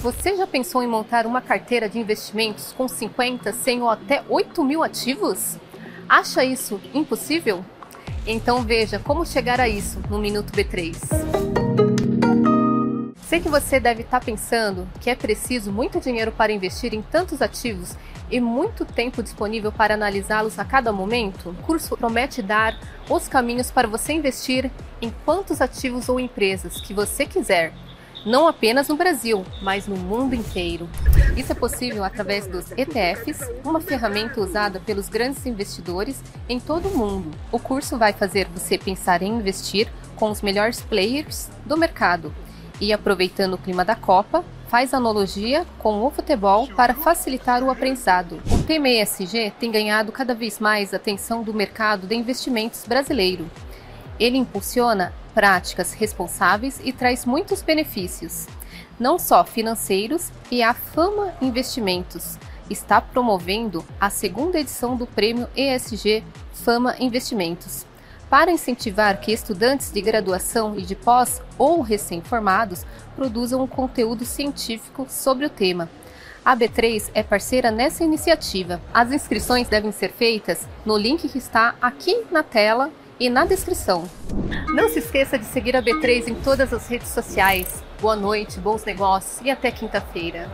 Você já pensou em montar uma carteira de investimentos com 50, 100 ou até 8 mil ativos? Acha isso impossível? Então veja como chegar a isso no Minuto B3. Sei que você deve estar pensando que é preciso muito dinheiro para investir em tantos ativos e muito tempo disponível para analisá-los a cada momento. O curso promete dar os caminhos para você investir em quantos ativos ou empresas que você quiser não apenas no Brasil, mas no mundo inteiro. Isso é possível através dos ETFs, uma ferramenta usada pelos grandes investidores em todo o mundo. O curso vai fazer você pensar em investir com os melhores players do mercado e, aproveitando o clima da Copa, faz analogia com o futebol para facilitar o aprendizado. O ESG tem ganhado cada vez mais atenção do mercado de investimentos brasileiro. Ele impulsiona práticas responsáveis e traz muitos benefícios, não só financeiros, e a Fama Investimentos está promovendo a segunda edição do prêmio ESG Fama Investimentos. Para incentivar que estudantes de graduação e de pós ou recém-formados produzam um conteúdo científico sobre o tema. A B3 é parceira nessa iniciativa. As inscrições devem ser feitas no link que está aqui na tela e na descrição. Não se esqueça de seguir a B3 em todas as redes sociais. Boa noite, bons negócios e até quinta-feira.